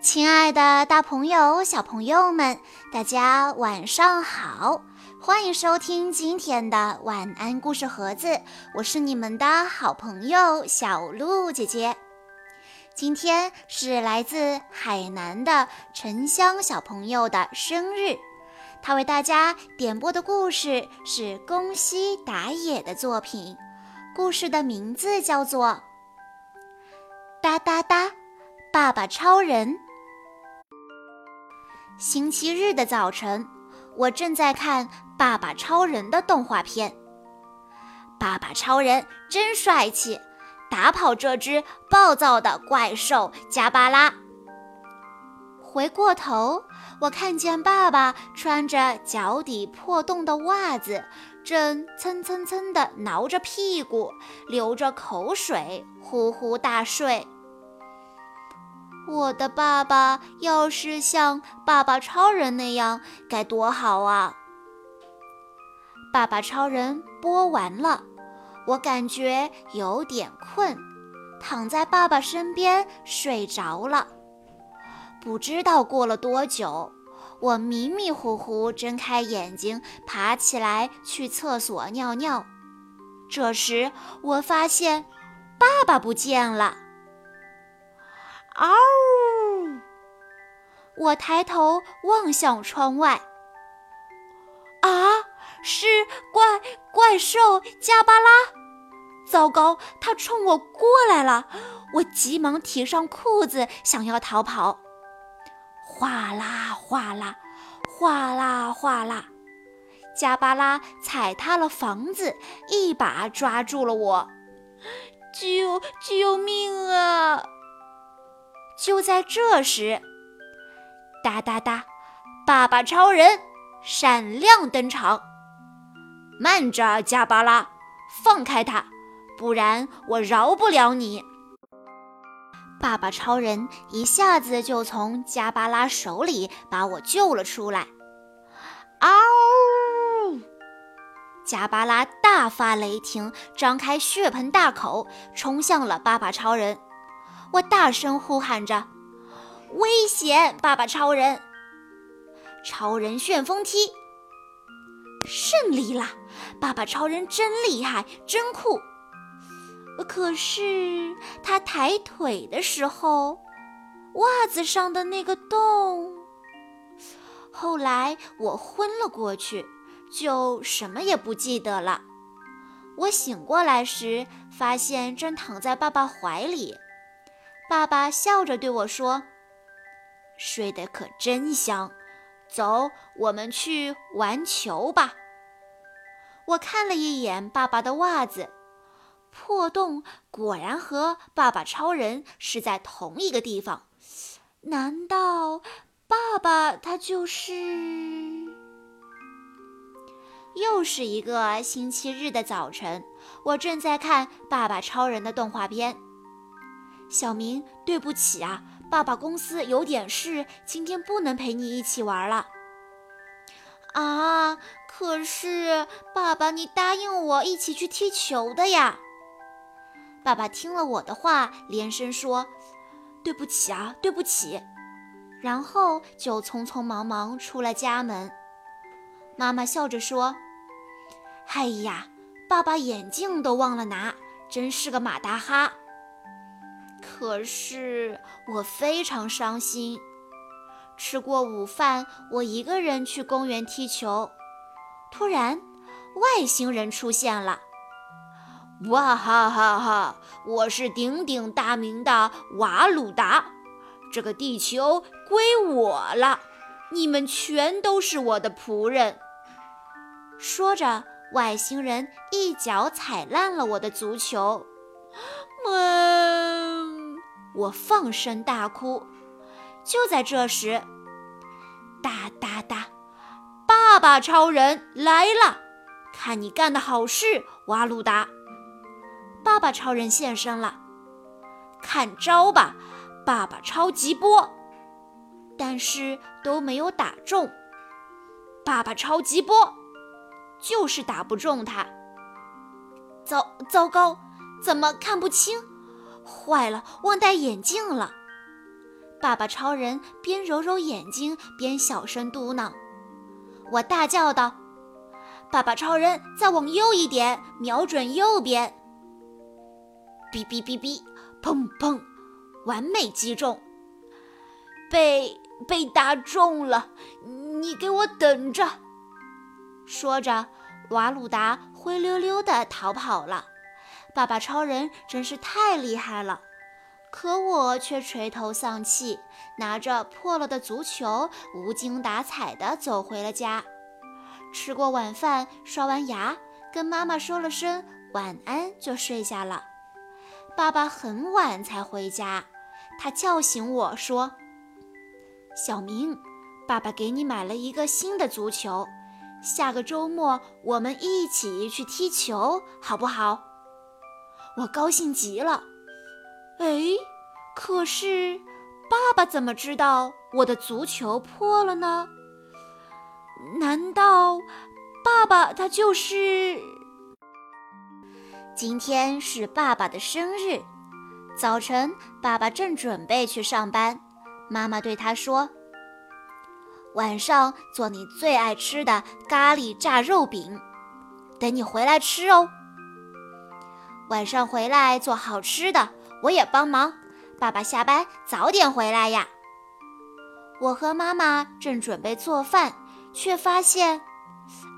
亲爱的，大朋友、小朋友们，大家晚上好！欢迎收听今天的晚安故事盒子，我是你们的好朋友小鹿姐姐。今天是来自海南的沉香小朋友的生日，他为大家点播的故事是宫西达也的作品，故事的名字叫做《哒哒哒，爸爸超人》。星期日的早晨，我正在看《爸爸超人》的动画片。爸爸超人真帅气，打跑这只暴躁的怪兽加巴拉。回过头，我看见爸爸穿着脚底破洞的袜子，正蹭蹭蹭地挠着屁股，流着口水，呼呼大睡。我的爸爸要是像爸爸超人那样，该多好啊！爸爸超人播完了，我感觉有点困，躺在爸爸身边睡着了。不知道过了多久，我迷迷糊糊睁开眼睛，爬起来去厕所尿尿。这时我发现爸爸不见了。嗷！我抬头望向窗外，啊，是怪怪兽加巴拉！糟糕，他冲我过来了！我急忙提上裤子，想要逃跑。哗啦哗啦，哗啦哗啦，加巴拉踩塌了房子，一把抓住了我！救救命啊！就在这时，哒哒哒，爸爸超人闪亮登场！慢着，加巴拉，放开他，不然我饶不了你！爸爸超人一下子就从加巴拉手里把我救了出来。嗷！加巴拉大发雷霆，张开血盆大口，冲向了爸爸超人。我大声呼喊着：“危险！爸爸超人，超人旋风踢，胜利啦！爸爸超人真厉害，真酷。可是他抬腿的时候，袜子上的那个洞……后来我昏了过去，就什么也不记得了。我醒过来时，发现正躺在爸爸怀里。”爸爸笑着对我说：“睡得可真香，走，我们去玩球吧。”我看了一眼爸爸的袜子，破洞果然和爸爸超人是在同一个地方。难道爸爸他就是？又是一个星期日的早晨，我正在看爸爸超人的动画片。小明，对不起啊，爸爸公司有点事，今天不能陪你一起玩了。啊，可是爸爸，你答应我一起去踢球的呀。爸爸听了我的话，连声说：“对不起啊，对不起。”然后就匆匆忙忙出了家门。妈妈笑着说：“哎呀，爸爸眼镜都忘了拿，真是个马大哈。”可是我非常伤心。吃过午饭，我一个人去公园踢球。突然，外星人出现了！哇哈哈哈！我是鼎鼎大名的瓦鲁达，这个地球归我了，你们全都是我的仆人。说着，外星人一脚踩烂了我的足球。嗯。我放声大哭。就在这时，哒哒哒，爸爸超人来了！看你干的好事，瓦鲁达！爸爸超人现身了，看招吧，爸爸超级波！但是都没有打中。爸爸超级波，就是打不中他。糟糟糕，怎么看不清？坏了，忘戴眼镜了。爸爸超人边揉揉眼睛边小声嘟囔。我大叫道：“爸爸超人，再往右一点，瞄准右边！”哔哔哔哔，砰砰，完美击中，被被打中了！你给我等着！说着，瓦鲁达灰溜溜地逃跑了。爸爸超人真是太厉害了，可我却垂头丧气，拿着破了的足球，无精打采地走回了家。吃过晚饭，刷完牙，跟妈妈说了声晚安，就睡下了。爸爸很晚才回家，他叫醒我说：“小明，爸爸给你买了一个新的足球。”下个周末我们一起去踢球，好不好？我高兴极了。哎，可是爸爸怎么知道我的足球破了呢？难道爸爸他就是？今天是爸爸的生日，早晨爸爸正准备去上班，妈妈对他说。晚上做你最爱吃的咖喱炸肉饼，等你回来吃哦。晚上回来做好吃的，我也帮忙。爸爸下班早点回来呀。我和妈妈正准备做饭，却发现，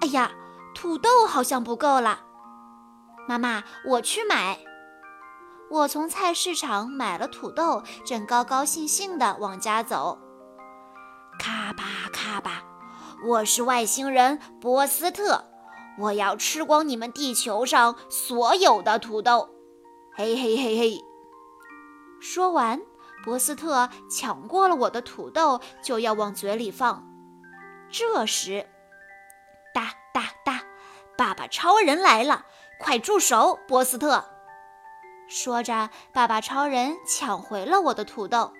哎呀，土豆好像不够了。妈妈，我去买。我从菜市场买了土豆，正高高兴兴地往家走。咔吧咔吧，我是外星人波斯特，我要吃光你们地球上所有的土豆！嘿嘿嘿嘿。说完，波斯特抢过了我的土豆，就要往嘴里放。这时，哒哒哒，爸爸超人来了！快住手，波斯特！说着，爸爸超人抢回了我的土豆。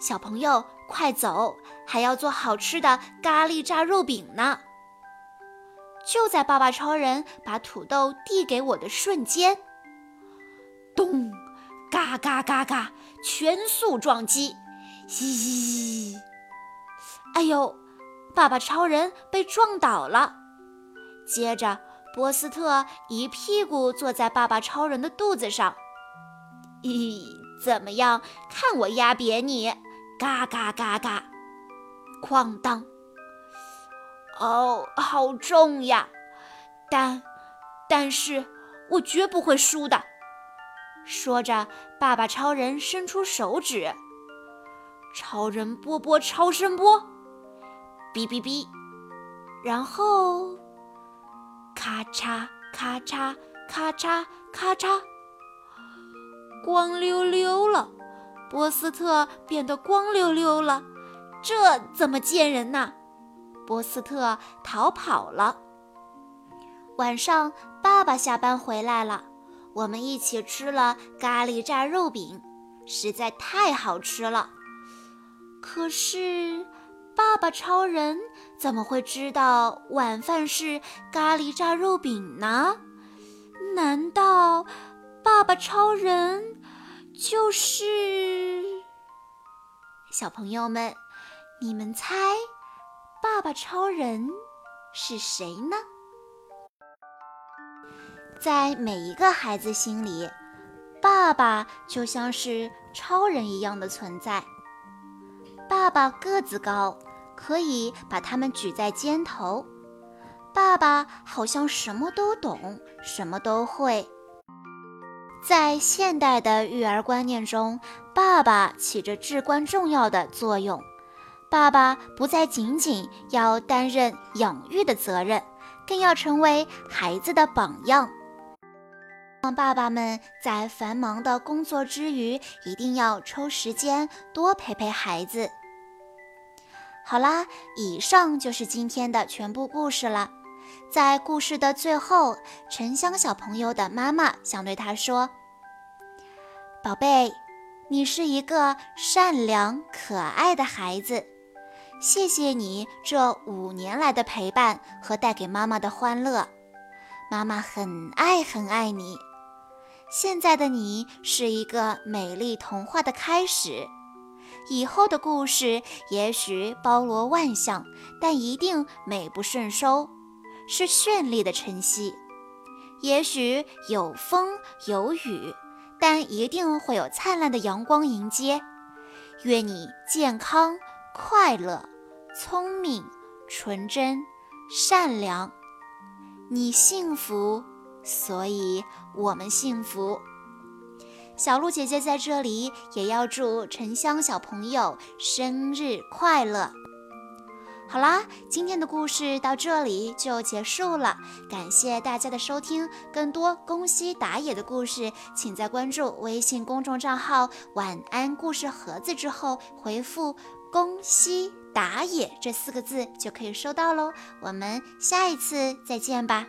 小朋友。快走，还要做好吃的咖喱炸肉饼呢！就在爸爸超人把土豆递给我的瞬间，咚，嘎嘎嘎嘎，全速撞击，咦！哎呦，爸爸超人被撞倒了。接着，波斯特一屁股坐在爸爸超人的肚子上。咦，怎么样？看我压扁你！嘎嘎嘎嘎，哐当！哦，好重呀！但，但是我绝不会输的。说着，爸爸超人伸出手指，超人波波超声波，哔哔哔，然后咔嚓咔嚓咔嚓咔嚓，光溜溜了。波斯特变得光溜溜了，这怎么见人呢？波斯特逃跑了。晚上，爸爸下班回来了，我们一起吃了咖喱炸肉饼，实在太好吃了。可是，爸爸超人怎么会知道晚饭是咖喱炸肉饼呢？难道爸爸超人？就是小朋友们，你们猜，爸爸超人是谁呢？在每一个孩子心里，爸爸就像是超人一样的存在。爸爸个子高，可以把他们举在肩头。爸爸好像什么都懂，什么都会。在现代的育儿观念中，爸爸起着至关重要的作用。爸爸不再仅仅要担任养育的责任，更要成为孩子的榜样。让爸爸们在繁忙的工作之余，一定要抽时间多陪陪孩子。好啦，以上就是今天的全部故事了。在故事的最后，沉香小朋友的妈妈想对他说：“宝贝，你是一个善良可爱的孩子，谢谢你这五年来的陪伴和带给妈妈的欢乐，妈妈很爱很爱你。现在的你是一个美丽童话的开始，以后的故事也许包罗万象，但一定美不胜收，是绚丽的晨曦。也许有风有雨，但一定会有灿烂的阳光迎接。愿你健康、快乐、聪明、纯真、善良。你幸福，所以我们幸福。小鹿姐姐在这里也要祝沉香小朋友生日快乐。好啦，今天的故事到这里就结束了，感谢大家的收听。更多宫西达也的故事，请在关注微信公众账号“晚安故事盒子”之后回复“宫西打野”这四个字就可以收到喽。我们下一次再见吧。